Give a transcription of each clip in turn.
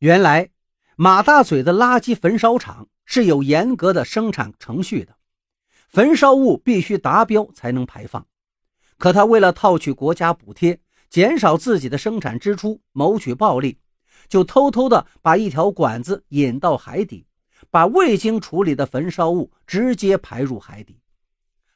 原来马大嘴的垃圾焚烧厂是有严格的生产程序的，焚烧物必须达标才能排放。可他为了套取国家补贴，减少自己的生产支出，谋取暴利，就偷偷的把一条管子引到海底，把未经处理的焚烧物直接排入海底。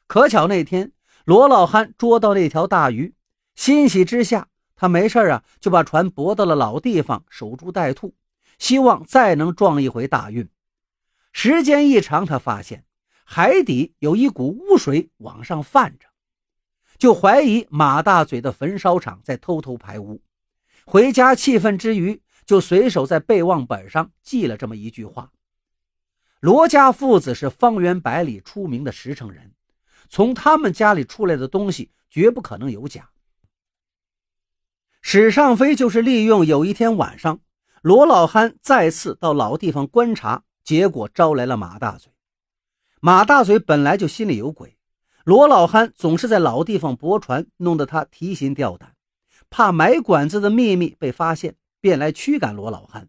可巧那天罗老汉捉到那条大鱼，欣喜之下。他没事啊，就把船泊到了老地方守株待兔，希望再能撞一回大运。时间一长，他发现海底有一股污水往上泛着，就怀疑马大嘴的焚烧厂在偷偷排污。回家气愤之余，就随手在备忘本上记了这么一句话：“罗家父子是方圆百里出名的实诚人，从他们家里出来的东西绝不可能有假。”史尚飞就是利用有一天晚上，罗老憨再次到老地方观察，结果招来了马大嘴。马大嘴本来就心里有鬼，罗老憨总是在老地方泊船，弄得他提心吊胆，怕买管子的秘密被发现，便来驱赶罗老憨。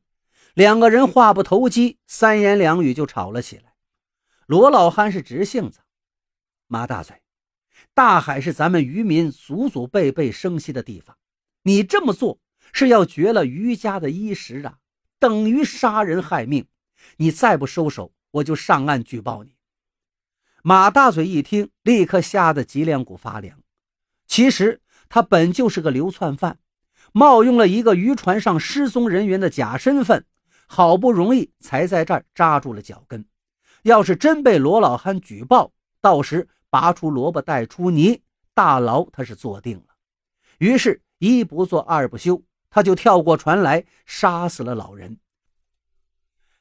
两个人话不投机，三言两语就吵了起来。罗老憨是直性子，马大嘴，大海是咱们渔民祖祖辈辈生息的地方。你这么做是要绝了余家的衣食啊，等于杀人害命。你再不收手，我就上岸举报你。马大嘴一听，立刻吓得脊梁骨发凉。其实他本就是个流窜犯，冒用了一个渔船上失踪人员的假身份，好不容易才在这儿扎住了脚跟。要是真被罗老汉举报，到时拔出萝卜带出泥，大牢他是坐定了。于是。一不做二不休，他就跳过船来，杀死了老人，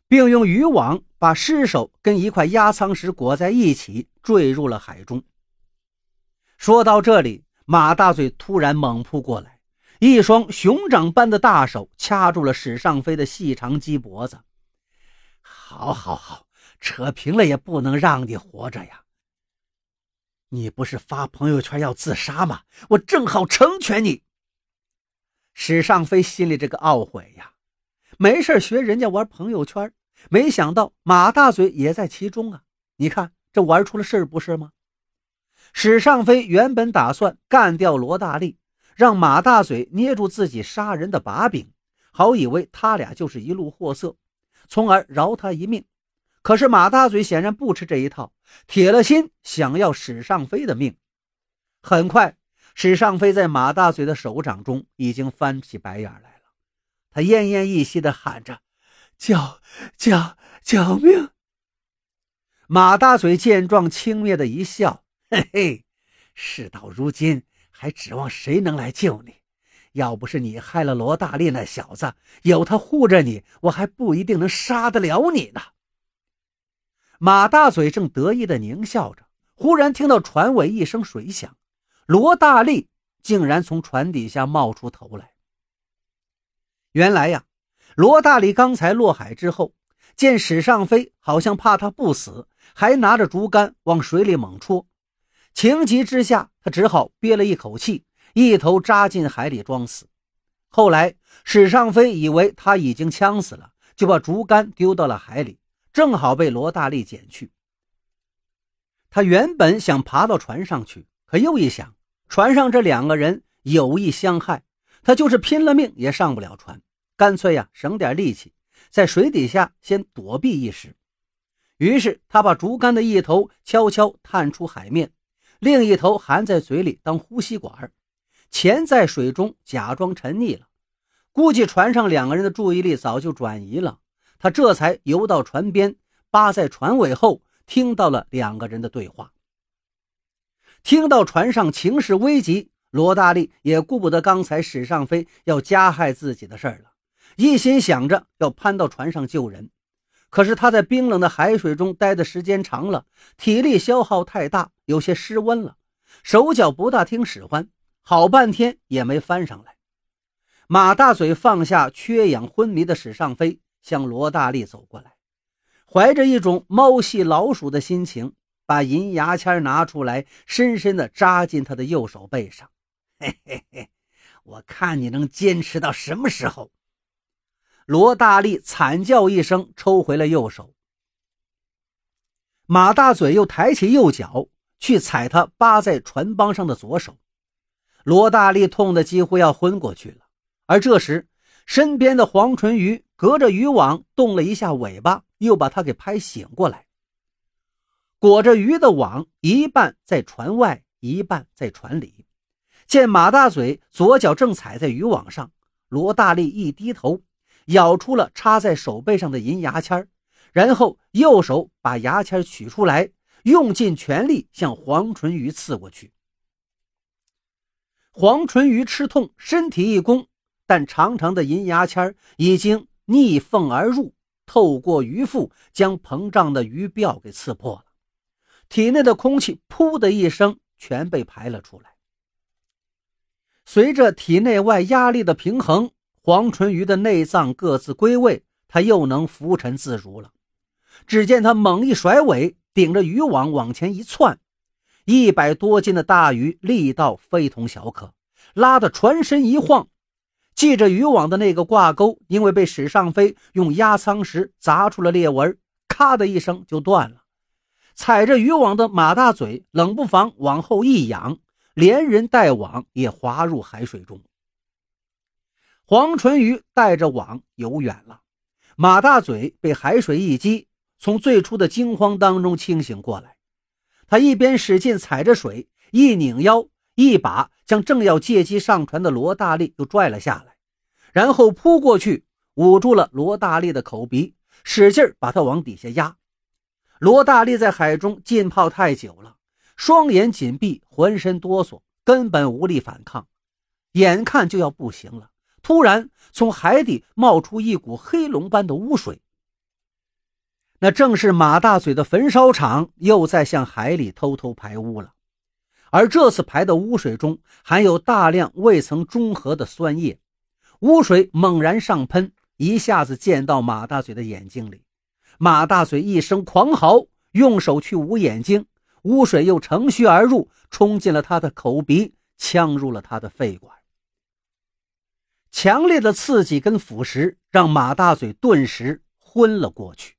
并用渔网把尸首跟一块压舱石裹在一起，坠入了海中。说到这里，马大嘴突然猛扑过来，一双熊掌般的大手掐住了史尚飞的细长鸡脖子。好，好，好，扯平了也不能让你活着呀！你不是发朋友圈要自杀吗？我正好成全你。史尚飞心里这个懊悔呀，没事学人家玩朋友圈，没想到马大嘴也在其中啊！你看这玩出了事不是吗？史尚飞原本打算干掉罗大力，让马大嘴捏住自己杀人的把柄，好以为他俩就是一路货色，从而饶他一命。可是马大嘴显然不吃这一套，铁了心想要史尚飞的命。很快。史尚飞在马大嘴的手掌中已经翻起白眼来了，他奄奄一息地喊着：“救救救命！”马大嘴见状，轻蔑的一笑：“嘿嘿，事到如今，还指望谁能来救你？要不是你害了罗大力那小子，有他护着你，我还不一定能杀得了你呢。”马大嘴正得意地狞笑着，忽然听到船尾一声水响。罗大力竟然从船底下冒出头来。原来呀，罗大力刚才落海之后，见史尚飞好像怕他不死，还拿着竹竿往水里猛戳。情急之下，他只好憋了一口气，一头扎进海里装死。后来，史尚飞以为他已经呛死了，就把竹竿丢到了海里，正好被罗大力捡去。他原本想爬到船上去。可又一想，船上这两个人有意相害，他就是拼了命也上不了船，干脆呀省点力气，在水底下先躲避一时。于是他把竹竿的一头悄悄探出海面，另一头含在嘴里当呼吸管，潜在水中假装沉溺了。估计船上两个人的注意力早就转移了，他这才游到船边，扒在船尾后，听到了两个人的对话。听到船上情势危急，罗大力也顾不得刚才史尚飞要加害自己的事儿了，一心想着要攀到船上救人。可是他在冰冷的海水中待的时间长了，体力消耗太大，有些失温了，手脚不大听使唤，好半天也没翻上来。马大嘴放下缺氧昏迷的史尚飞，向罗大力走过来，怀着一种猫戏老鼠的心情。把银牙签拿出来，深深地扎进他的右手背上。嘿嘿嘿，我看你能坚持到什么时候？罗大力惨叫一声，抽回了右手。马大嘴又抬起右脚去踩他扒在船帮上的左手，罗大力痛得几乎要昏过去了。而这时，身边的黄纯鱼隔着渔网动了一下尾巴，又把他给拍醒过来。裹着鱼的网一半在船外，一半在船里。见马大嘴左脚正踩在渔网上，罗大力一低头，咬出了插在手背上的银牙签然后右手把牙签取出来，用尽全力向黄纯鱼刺过去。黄纯鱼吃痛，身体一弓，但长长的银牙签已经逆缝而入，透过鱼腹，将膨胀的鱼鳔给刺破了。体内的空气“噗”的一声全被排了出来。随着体内外压力的平衡，黄纯鱼的内脏各自归位，他又能浮沉自如了。只见他猛一甩尾，顶着渔网往前一窜，一百多斤的大鱼力道非同小可，拉得船身一晃。系着渔网的那个挂钩，因为被史尚飞用压舱石砸出了裂纹，咔的一声就断了。踩着渔网的马大嘴冷不防往后一仰，连人带网也滑入海水中。黄纯鱼带着网游远了，马大嘴被海水一击。从最初的惊慌当中清醒过来，他一边使劲踩着水，一拧腰，一把将正要借机上船的罗大力又拽了下来，然后扑过去，捂住了罗大力的口鼻，使劲把他往底下压。罗大力在海中浸泡太久了，双眼紧闭，浑身哆嗦，根本无力反抗，眼看就要不行了。突然，从海底冒出一股黑龙般的污水。那正是马大嘴的焚烧厂又在向海里偷偷排污了，而这次排的污水中含有大量未曾中和的酸液，污水猛然上喷，一下子溅到马大嘴的眼睛里。马大嘴一声狂嚎，用手去捂眼睛，污水又乘虚而入，冲进了他的口鼻，呛入了他的肺管。强烈的刺激跟腐蚀让马大嘴顿时昏了过去。